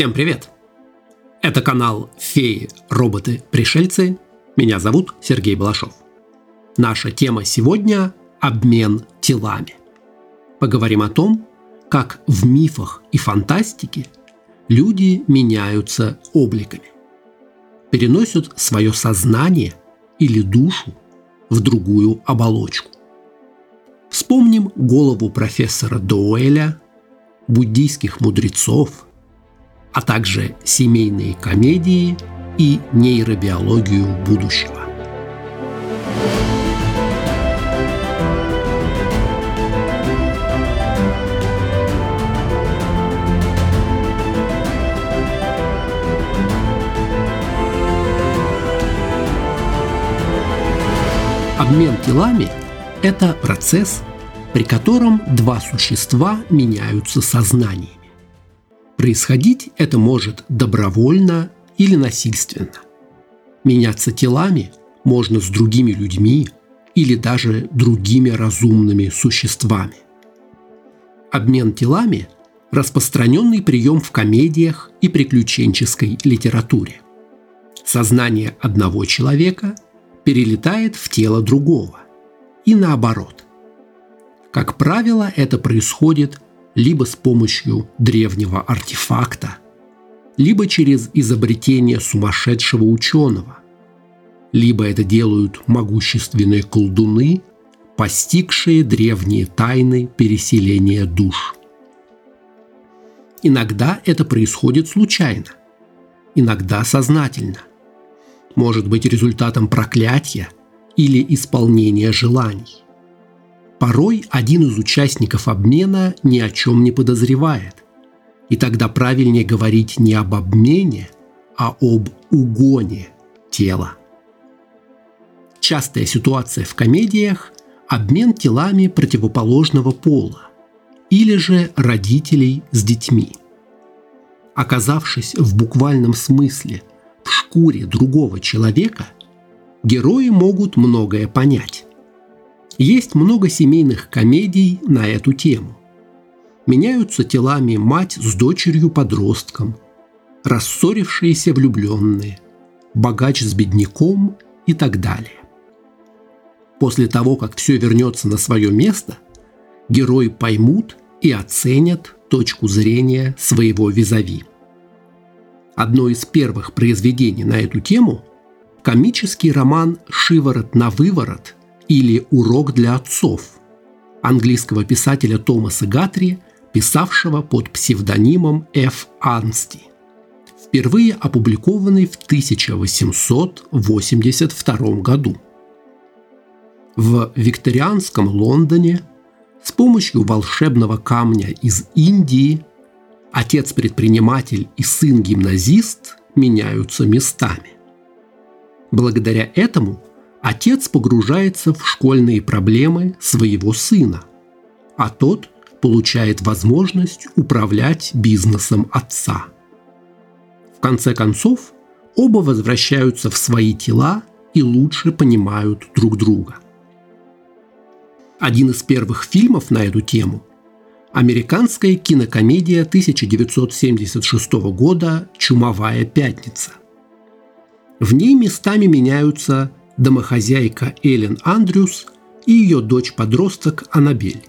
Всем привет! Это канал «Феи, роботы, пришельцы». Меня зовут Сергей Балашов. Наша тема сегодня – обмен телами. Поговорим о том, как в мифах и фантастике люди меняются обликами. Переносят свое сознание или душу в другую оболочку. Вспомним голову профессора Доуэля, буддийских мудрецов, а также семейные комедии и нейробиологию будущего. Обмен телами – это процесс, при котором два существа меняются сознаниями. Происходить это может добровольно или насильственно. Меняться телами можно с другими людьми или даже другими разумными существами. Обмен телами – распространенный прием в комедиях и приключенческой литературе. Сознание одного человека перелетает в тело другого. И наоборот. Как правило, это происходит либо с помощью древнего артефакта, либо через изобретение сумасшедшего ученого, либо это делают могущественные колдуны, постигшие древние тайны переселения душ. Иногда это происходит случайно, иногда сознательно. Может быть результатом проклятия или исполнения желаний. Порой один из участников обмена ни о чем не подозревает. И тогда правильнее говорить не об обмене, а об угоне тела. Частая ситуация в комедиях – обмен телами противоположного пола или же родителей с детьми. Оказавшись в буквальном смысле в шкуре другого человека, герои могут многое понять. Есть много семейных комедий на эту тему. Меняются телами мать с дочерью-подростком, рассорившиеся влюбленные, богач с бедняком и так далее. После того, как все вернется на свое место, герои поймут и оценят точку зрения своего визави. Одно из первых произведений на эту тему – комический роман «Шиворот на выворот» или «Урок для отцов» английского писателя Томаса Гатри, писавшего под псевдонимом Ф. Ансти, впервые опубликованный в 1882 году. В викторианском Лондоне с помощью волшебного камня из Индии отец-предприниматель и сын-гимназист меняются местами. Благодаря этому Отец погружается в школьные проблемы своего сына, а тот получает возможность управлять бизнесом отца. В конце концов, оба возвращаются в свои тела и лучше понимают друг друга. Один из первых фильмов на эту тему – американская кинокомедия 1976 года «Чумовая пятница». В ней местами меняются домохозяйка Эллен Андрюс и ее дочь-подросток Аннабель.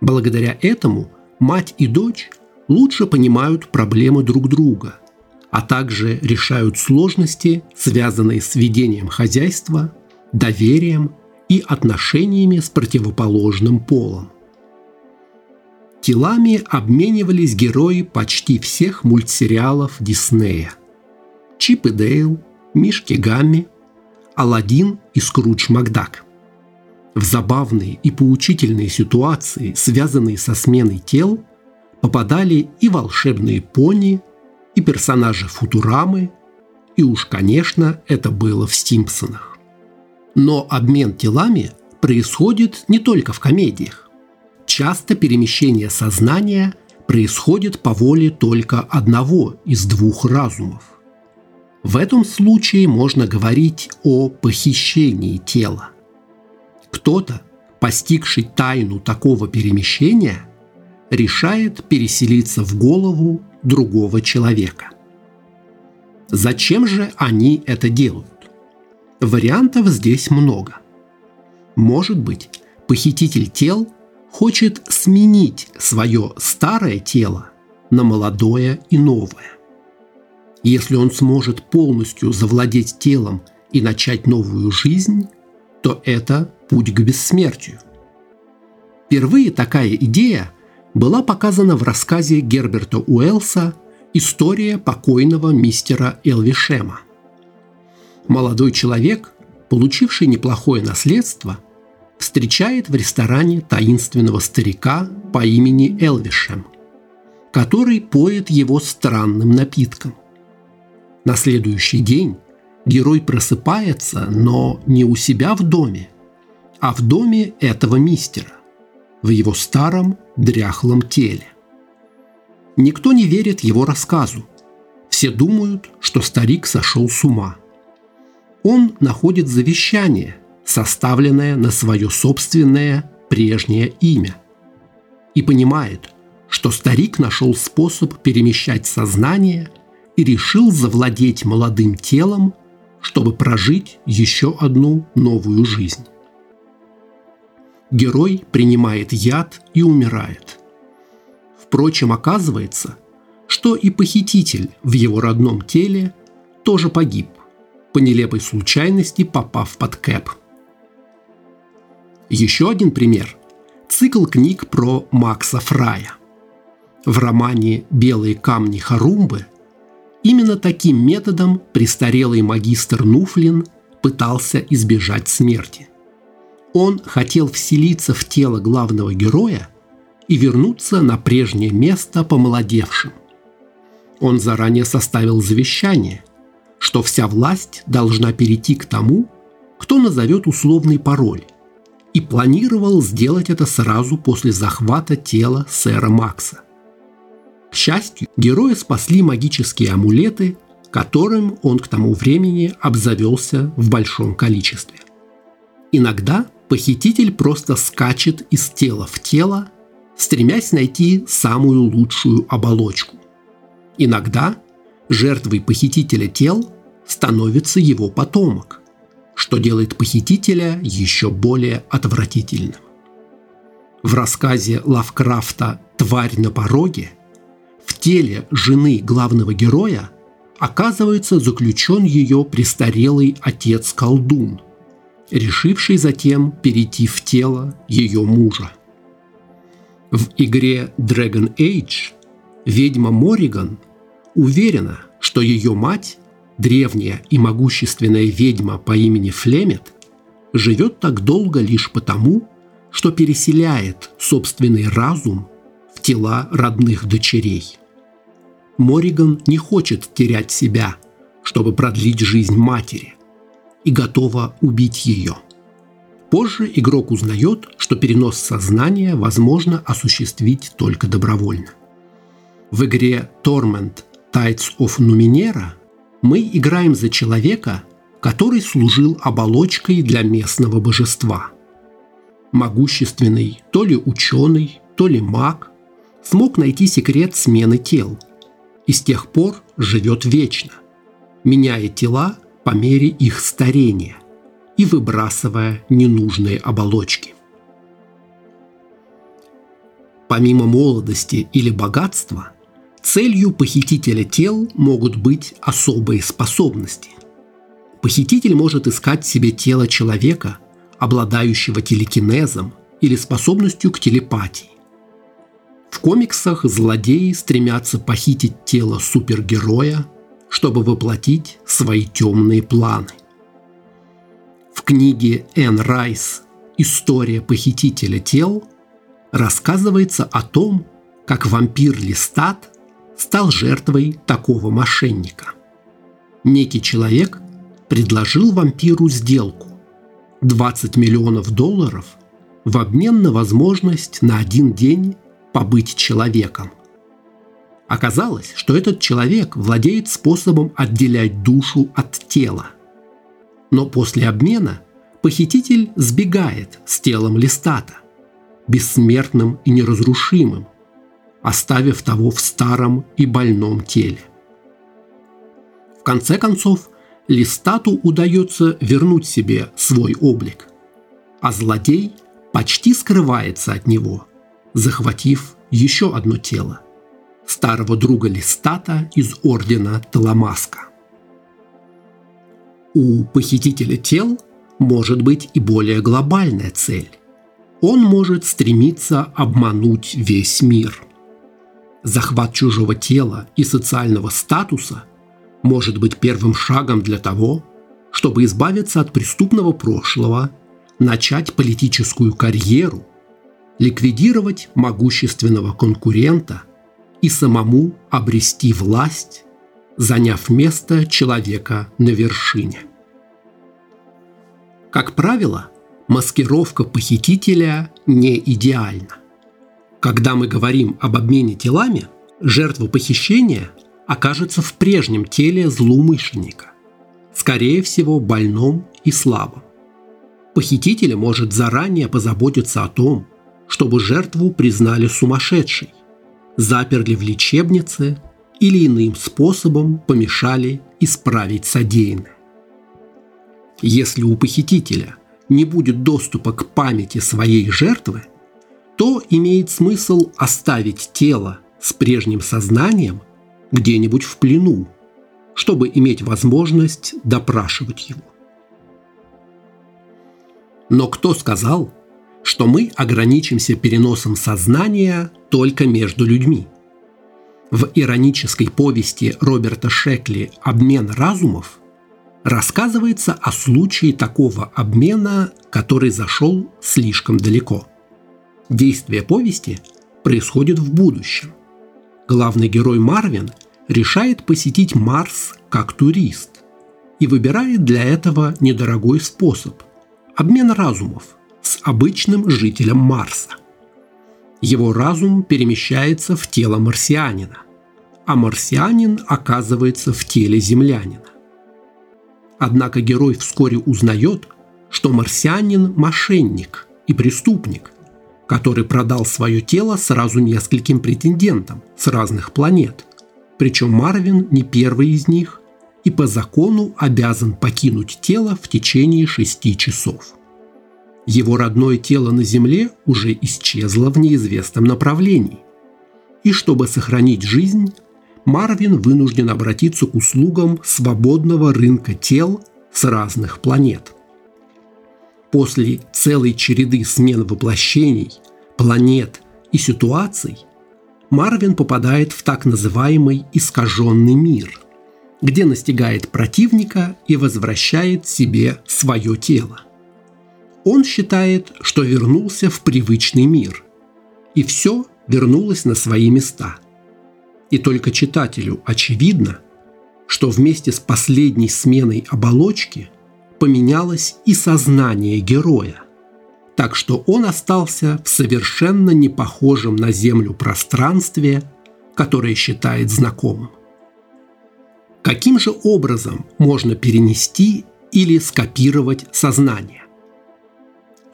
Благодаря этому мать и дочь лучше понимают проблемы друг друга, а также решают сложности, связанные с ведением хозяйства, доверием и отношениями с противоположным полом. Телами обменивались герои почти всех мультсериалов Диснея. Чип и Дейл, Мишки Гамми, Аладдин и Скрудж Макдак. В забавные и поучительные ситуации, связанные со сменой тел, попадали и волшебные пони, и персонажи Футурамы, и уж, конечно, это было в Стимпсонах. Но обмен телами происходит не только в комедиях. Часто перемещение сознания происходит по воле только одного из двух разумов. В этом случае можно говорить о похищении тела. Кто-то, постигший тайну такого перемещения, решает переселиться в голову другого человека. Зачем же они это делают? Вариантов здесь много. Может быть, похититель тел хочет сменить свое старое тело на молодое и новое. Если он сможет полностью завладеть телом и начать новую жизнь, то это путь к бессмертию. Впервые такая идея была показана в рассказе Герберта Уэллса «История покойного мистера Элвишема». Молодой человек, получивший неплохое наследство, встречает в ресторане таинственного старика по имени Элвишем, который поет его странным напитком. На следующий день герой просыпается, но не у себя в доме, а в доме этого мистера, в его старом дряхлом теле. Никто не верит его рассказу. Все думают, что старик сошел с ума. Он находит завещание, составленное на свое собственное прежнее имя, и понимает, что старик нашел способ перемещать сознание и решил завладеть молодым телом чтобы прожить еще одну новую жизнь. Герой принимает яд и умирает. Впрочем, оказывается, что и похититель в его родном теле тоже погиб, по нелепой случайности попав под кэп. Еще один пример – цикл книг про Макса Фрая. В романе «Белые камни Харумбы» Именно таким методом престарелый магистр Нуфлин пытался избежать смерти. Он хотел вселиться в тело главного героя и вернуться на прежнее место помолодевшим. Он заранее составил завещание, что вся власть должна перейти к тому, кто назовет условный пароль, и планировал сделать это сразу после захвата тела сэра Макса – к счастью, героя спасли магические амулеты, которым он к тому времени обзавелся в большом количестве. Иногда похититель просто скачет из тела в тело, стремясь найти самую лучшую оболочку. Иногда жертвой похитителя тел становится его потомок, что делает похитителя еще более отвратительным. В рассказе Лавкрафта «Тварь на пороге» теле жены главного героя оказывается заключен ее престарелый отец-колдун, решивший затем перейти в тело ее мужа. В игре Dragon Age ведьма Мориган уверена, что ее мать, древняя и могущественная ведьма по имени Флемет, живет так долго лишь потому, что переселяет собственный разум тела родных дочерей. Мориган не хочет терять себя, чтобы продлить жизнь матери, и готова убить ее. Позже игрок узнает, что перенос сознания возможно осуществить только добровольно. В игре Torment Tides of Numenera мы играем за человека, который служил оболочкой для местного божества. Могущественный то ли ученый, то ли маг, смог найти секрет смены тел и с тех пор живет вечно, меняя тела по мере их старения и выбрасывая ненужные оболочки. Помимо молодости или богатства, целью похитителя тел могут быть особые способности. Похититель может искать себе тело человека, обладающего телекинезом или способностью к телепатии в комиксах злодеи стремятся похитить тело супергероя, чтобы воплотить свои темные планы. В книге Энн Райс «История похитителя тел» рассказывается о том, как вампир Листат стал жертвой такого мошенника. Некий человек предложил вампиру сделку – 20 миллионов долларов в обмен на возможность на один день побыть человеком. Оказалось, что этот человек владеет способом отделять душу от тела. Но после обмена похититель сбегает с телом Листата, бессмертным и неразрушимым, оставив того в старом и больном теле. В конце концов, Листату удается вернуть себе свой облик, а злодей почти скрывается от него, захватив еще одно тело – старого друга Листата из ордена Таламаска. У похитителя тел может быть и более глобальная цель. Он может стремиться обмануть весь мир. Захват чужого тела и социального статуса может быть первым шагом для того, чтобы избавиться от преступного прошлого, начать политическую карьеру, ликвидировать могущественного конкурента и самому обрести власть заняв место человека на вершине. Как правило, маскировка похитителя не идеальна. Когда мы говорим об обмене телами, жертва похищения окажется в прежнем теле злоумышленника, скорее всего больном и слабым. Похититель может заранее позаботиться о том, чтобы жертву признали сумасшедшей, заперли в лечебнице или иным способом помешали исправить содеянное. Если у похитителя не будет доступа к памяти своей жертвы, то имеет смысл оставить тело с прежним сознанием где-нибудь в плену, чтобы иметь возможность допрашивать его. Но кто сказал, что мы ограничимся переносом сознания только между людьми? В иронической повести Роберта Шекли «Обмен разумов» рассказывается о случае такого обмена, который зашел слишком далеко. Действие повести происходит в будущем. Главный герой Марвин решает посетить Марс как турист и выбирает для этого недорогой способ – обмен разумов с обычным жителем Марса. Его разум перемещается в тело марсианина, а марсианин оказывается в теле землянина. Однако герой вскоре узнает, что марсианин – мошенник и преступник, который продал свое тело сразу нескольким претендентам с разных планет. Причем Марвин не первый из них и по закону обязан покинуть тело в течение шести часов. Его родное тело на Земле уже исчезло в неизвестном направлении. И чтобы сохранить жизнь, Марвин вынужден обратиться к услугам свободного рынка тел с разных планет. После целой череды смен воплощений, планет и ситуаций Марвин попадает в так называемый искаженный мир, где настигает противника и возвращает себе свое тело – он считает, что вернулся в привычный мир, и все вернулось на свои места. И только читателю очевидно, что вместе с последней сменой оболочки поменялось и сознание героя, так что он остался в совершенно не похожем на Землю пространстве, которое считает знакомым. Каким же образом можно перенести или скопировать сознание?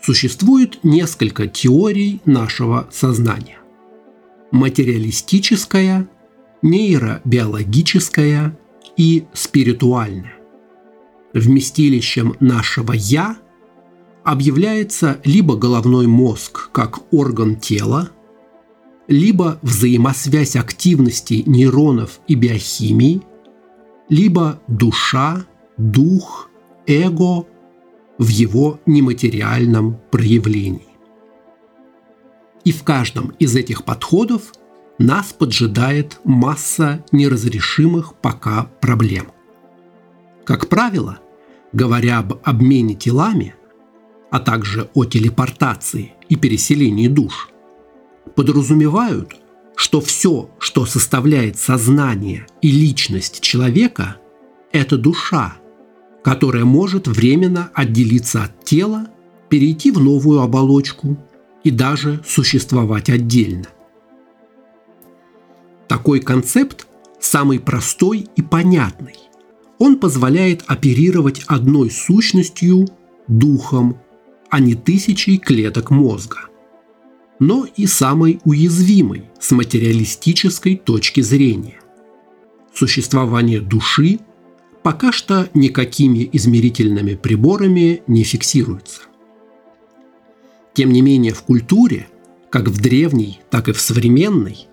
Существует несколько теорий нашего сознания. Материалистическая, нейробиологическая и спиритуальная. Вместилищем нашего «я» объявляется либо головной мозг как орган тела, либо взаимосвязь активности нейронов и биохимии, либо душа, дух, эго в его нематериальном проявлении. И в каждом из этих подходов нас поджидает масса неразрешимых пока проблем. Как правило, говоря об обмене телами, а также о телепортации и переселении душ, подразумевают, что все, что составляет сознание и личность человека, это душа – которая может временно отделиться от тела, перейти в новую оболочку и даже существовать отдельно. Такой концепт самый простой и понятный. Он позволяет оперировать одной сущностью, духом, а не тысячей клеток мозга. но и самой уязвимой с материалистической точки зрения. Существование души пока что никакими измерительными приборами не фиксируется. Тем не менее в культуре, как в древней, так и в современной,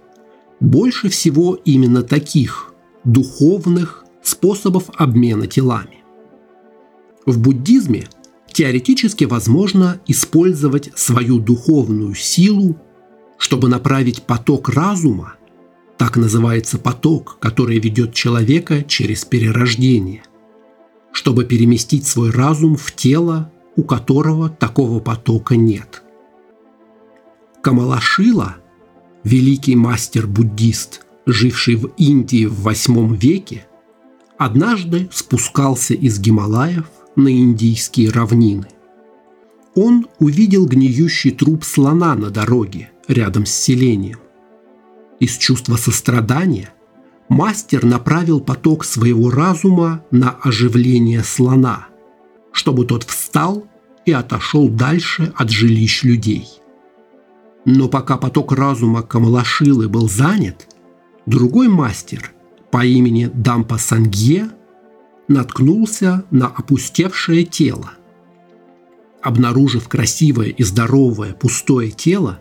больше всего именно таких духовных способов обмена телами. В буддизме теоретически возможно использовать свою духовную силу, чтобы направить поток разума, так называется поток, который ведет человека через перерождение, чтобы переместить свой разум в тело, у которого такого потока нет. Камалашила, великий мастер-буддист, живший в Индии в VIII веке, однажды спускался из Гималаев на индийские равнины. Он увидел гниющий труп слона на дороге рядом с селением. Из чувства сострадания мастер направил поток своего разума на оживление слона, чтобы тот встал и отошел дальше от жилищ людей. Но пока поток разума Камалашилы был занят, другой мастер по имени Дампа Сангье – наткнулся на опустевшее тело. Обнаружив красивое и здоровое пустое тело,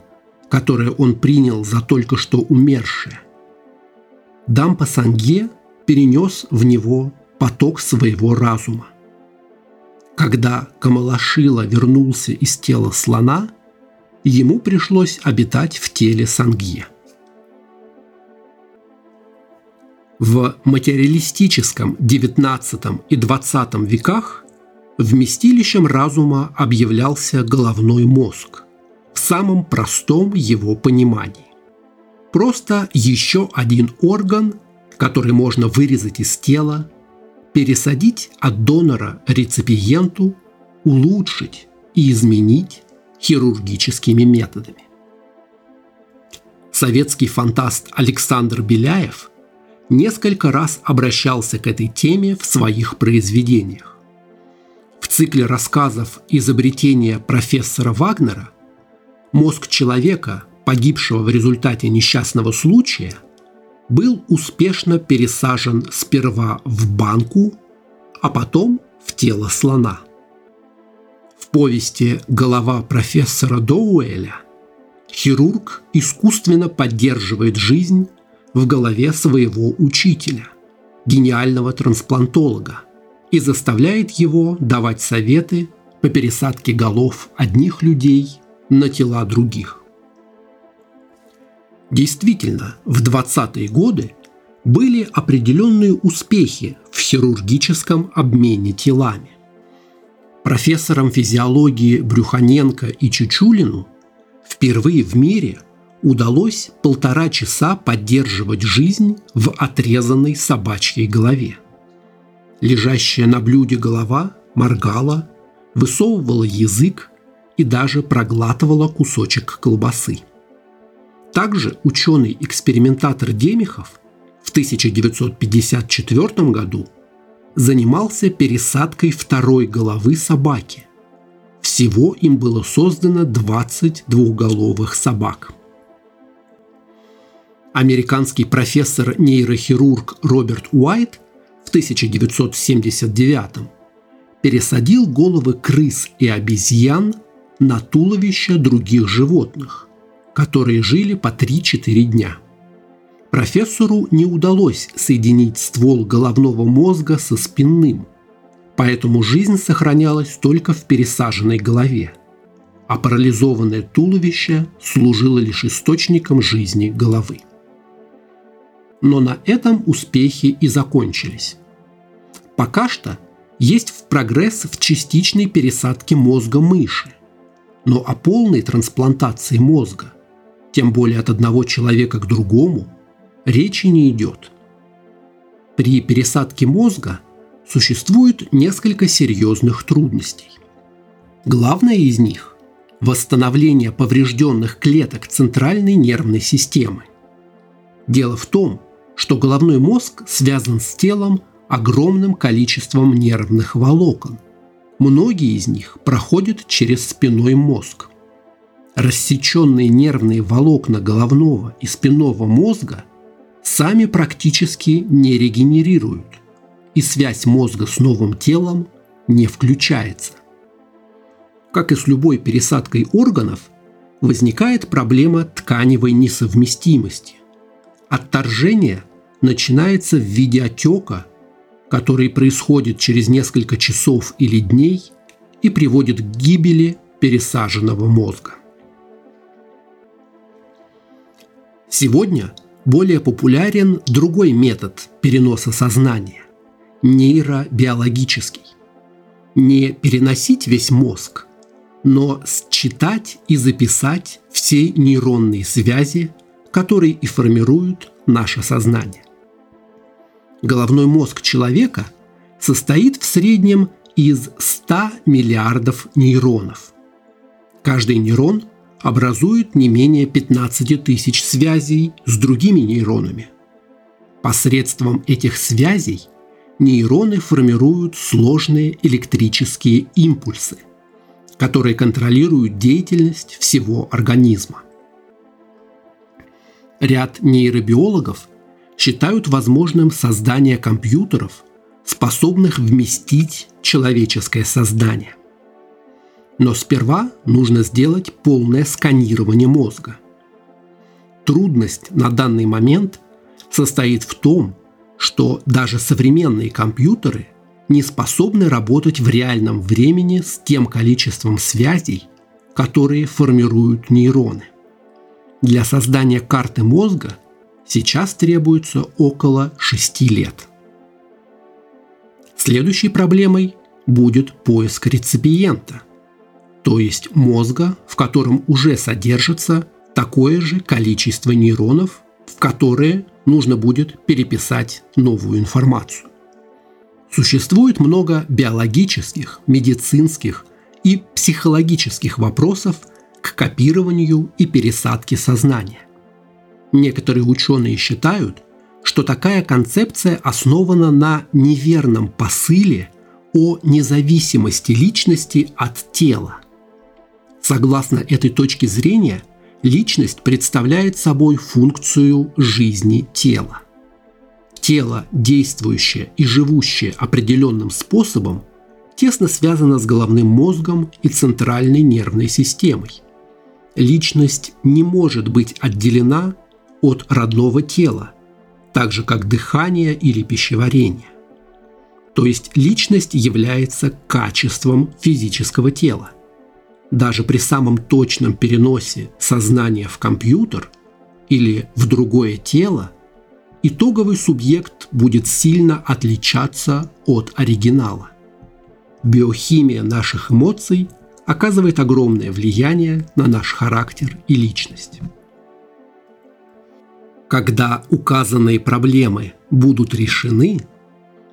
которое он принял за только что умершее, Дампа Санге перенес в него поток своего разума. Когда Камалашила вернулся из тела слона, ему пришлось обитать в теле Сангье. В материалистическом XIX и XX веках вместилищем разума объявлялся головной мозг в самом простом его понимании. Просто еще один орган, который можно вырезать из тела, пересадить от донора реципиенту, улучшить и изменить хирургическими методами. Советский фантаст Александр Беляев – несколько раз обращался к этой теме в своих произведениях. В цикле рассказов «Изобретение профессора Вагнера» мозг человека, погибшего в результате несчастного случая, был успешно пересажен сперва в банку, а потом в тело слона. В повести «Голова профессора Доуэля» хирург искусственно поддерживает жизнь в голове своего учителя, гениального трансплантолога, и заставляет его давать советы по пересадке голов одних людей на тела других. Действительно, в 20-е годы были определенные успехи в хирургическом обмене телами. Профессорам физиологии Брюханенко и Чучулину впервые в мире – удалось полтора часа поддерживать жизнь в отрезанной собачьей голове. Лежащая на блюде голова моргала, высовывала язык и даже проглатывала кусочек колбасы. Также ученый-экспериментатор Демихов в 1954 году занимался пересадкой второй головы собаки. Всего им было создано 20 двухголовых собак – американский профессор-нейрохирург Роберт Уайт в 1979 пересадил головы крыс и обезьян на туловища других животных, которые жили по 3-4 дня. Профессору не удалось соединить ствол головного мозга со спинным, поэтому жизнь сохранялась только в пересаженной голове, а парализованное туловище служило лишь источником жизни головы но на этом успехи и закончились. Пока что есть в прогресс в частичной пересадке мозга мыши, но о полной трансплантации мозга, тем более от одного человека к другому, речи не идет. При пересадке мозга существует несколько серьезных трудностей. Главное из них – восстановление поврежденных клеток центральной нервной системы. Дело в том, что головной мозг связан с телом огромным количеством нервных волокон. Многие из них проходят через спиной мозг. рассеченные нервные волокна головного и спинного мозга сами практически не регенерируют, и связь мозга с новым телом не включается. Как и с любой пересадкой органов, возникает проблема тканевой несовместимости. Отторжение начинается в виде отека, который происходит через несколько часов или дней и приводит к гибели пересаженного мозга. Сегодня более популярен другой метод переноса сознания – нейробиологический. Не переносить весь мозг, но считать и записать все нейронные связи, которые и формируют наше сознание. Головной мозг человека состоит в среднем из 100 миллиардов нейронов. Каждый нейрон – образует не менее 15 тысяч связей с другими нейронами. Посредством этих связей нейроны формируют сложные электрические импульсы, которые контролируют деятельность всего организма. Ряд нейробиологов считают возможным создание компьютеров, способных вместить человеческое сознание – но сперва нужно сделать полное сканирование мозга. Трудность на данный момент состоит в том, что даже современные компьютеры не способны работать в реальном времени с тем количеством связей, которые формируют нейроны. Для создания карты мозга сейчас требуется около 6 лет. Следующей проблемой будет поиск реципиента – то есть мозга, в котором уже содержится такое же количество нейронов, в которые нужно будет переписать новую информацию. Существует много биологических, медицинских и психологических вопросов к копированию и пересадке сознания. Некоторые ученые считают, что такая концепция основана на неверном посыле о независимости личности от тела, Согласно этой точке зрения, личность представляет собой функцию жизни тела. Тело, действующее и живущее определенным способом, тесно связано с головным мозгом и центральной нервной системой. Личность не может быть отделена от родного тела, так же как дыхание или пищеварение. То есть личность является качеством физического тела даже при самом точном переносе сознания в компьютер или в другое тело, итоговый субъект будет сильно отличаться от оригинала. Биохимия наших эмоций оказывает огромное влияние на наш характер и личность. Когда указанные проблемы будут решены,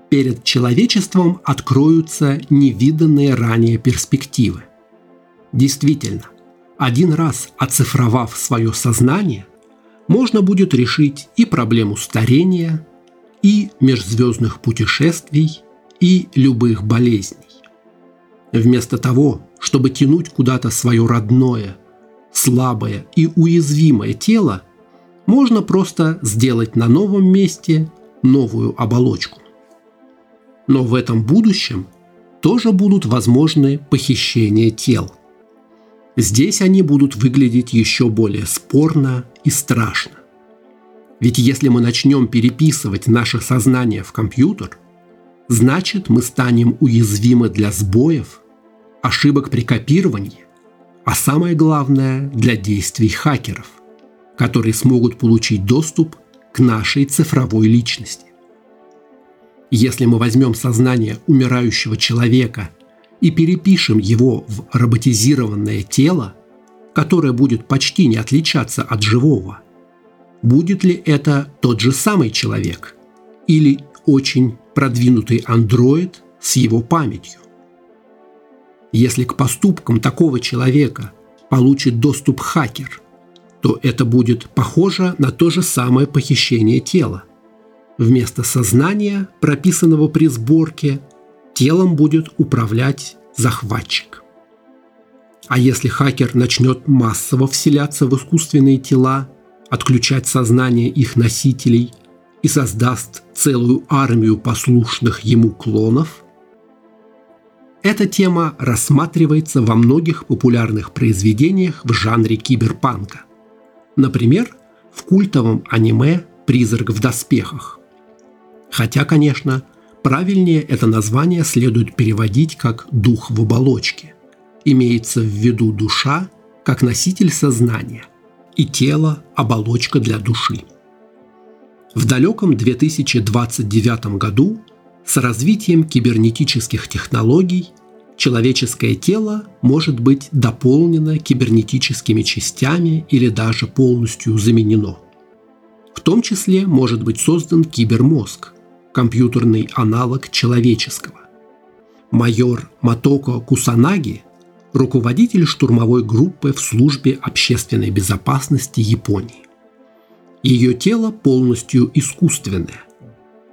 перед человечеством откроются невиданные ранее перспективы. Действительно, один раз оцифровав свое сознание, можно будет решить и проблему старения, и межзвездных путешествий, и любых болезней. Вместо того, чтобы тянуть куда-то свое родное, слабое и уязвимое тело, можно просто сделать на новом месте новую оболочку. Но в этом будущем тоже будут возможны похищения тел – Здесь они будут выглядеть еще более спорно и страшно. Ведь если мы начнем переписывать наше сознание в компьютер, значит мы станем уязвимы для сбоев, ошибок при копировании, а самое главное для действий хакеров, которые смогут получить доступ к нашей цифровой личности. Если мы возьмем сознание умирающего человека и перепишем его в роботизированное тело, которое будет почти не отличаться от живого, будет ли это тот же самый человек или очень продвинутый андроид с его памятью? Если к поступкам такого человека получит доступ хакер, то это будет похоже на то же самое похищение тела. Вместо сознания, прописанного при сборке, телом будет управлять захватчик. А если хакер начнет массово вселяться в искусственные тела, отключать сознание их носителей и создаст целую армию послушных ему клонов? Эта тема рассматривается во многих популярных произведениях в жанре киберпанка. Например, в культовом аниме «Призрак в доспехах». Хотя, конечно, правильнее это название следует переводить как «дух в оболочке». Имеется в виду душа как носитель сознания и тело – оболочка для души. В далеком 2029 году с развитием кибернетических технологий человеческое тело может быть дополнено кибернетическими частями или даже полностью заменено. В том числе может быть создан кибермозг, компьютерный аналог человеческого. Майор Матоко Кусанаги – руководитель штурмовой группы в службе общественной безопасности Японии. Ее тело полностью искусственное,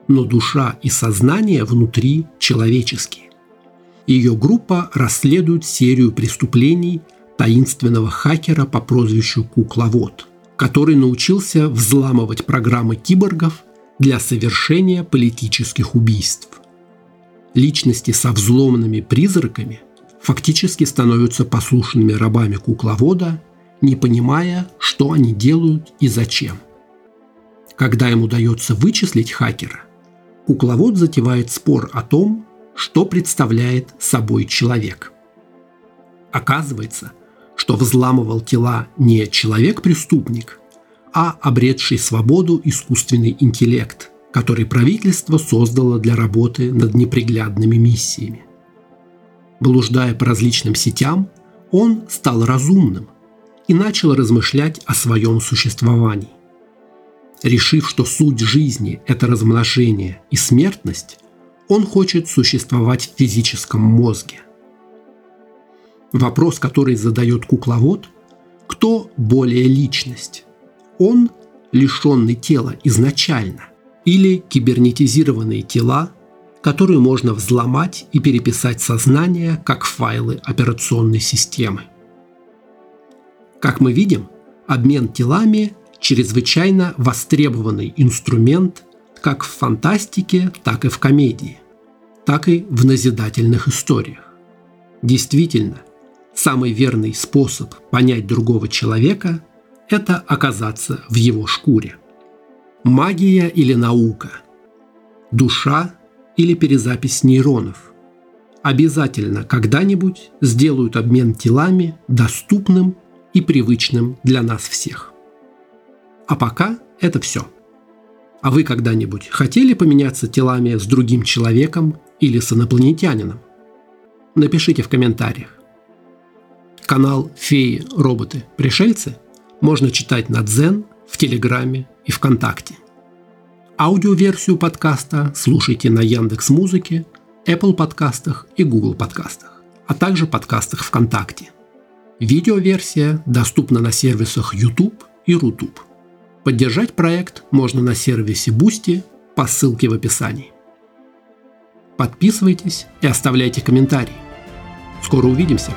но душа и сознание внутри человеческие. Ее группа расследует серию преступлений таинственного хакера по прозвищу Кукловод, который научился взламывать программы киборгов для совершения политических убийств. Личности со взломанными призраками фактически становятся послушными рабами кукловода, не понимая, что они делают и зачем. Когда им удается вычислить хакера, кукловод затевает спор о том, что представляет собой человек. Оказывается, что взламывал тела не человек-преступник, а обретший свободу искусственный интеллект, который правительство создало для работы над неприглядными миссиями. Блуждая по различным сетям, он стал разумным и начал размышлять о своем существовании. Решив, что суть жизни – это размножение и смертность, он хочет существовать в физическом мозге. Вопрос, который задает кукловод – кто более личность? Он, лишенный тела изначально, или кибернетизированные тела, которые можно взломать и переписать сознание как файлы операционной системы. Как мы видим, обмен телами – чрезвычайно востребованный инструмент как в фантастике, так и в комедии, так и в назидательных историях. Действительно, самый верный способ понять другого человека – это оказаться в его шкуре. Магия или наука, душа или перезапись нейронов обязательно когда-нибудь сделают обмен телами доступным и привычным для нас всех. А пока это все – а вы когда-нибудь хотели поменяться телами с другим человеком или с инопланетянином? Напишите в комментариях. Канал «Феи, роботы, пришельцы» можно читать на Дзен, в Телеграме и ВКонтакте. Аудиоверсию подкаста слушайте на Яндекс Музыке, Apple подкастах и Google подкастах, а также подкастах ВКонтакте. Видеоверсия доступна на сервисах YouTube и Рутуб. Поддержать проект можно на сервисе Boosty по ссылке в описании. Подписывайтесь и оставляйте комментарии. Скоро увидимся!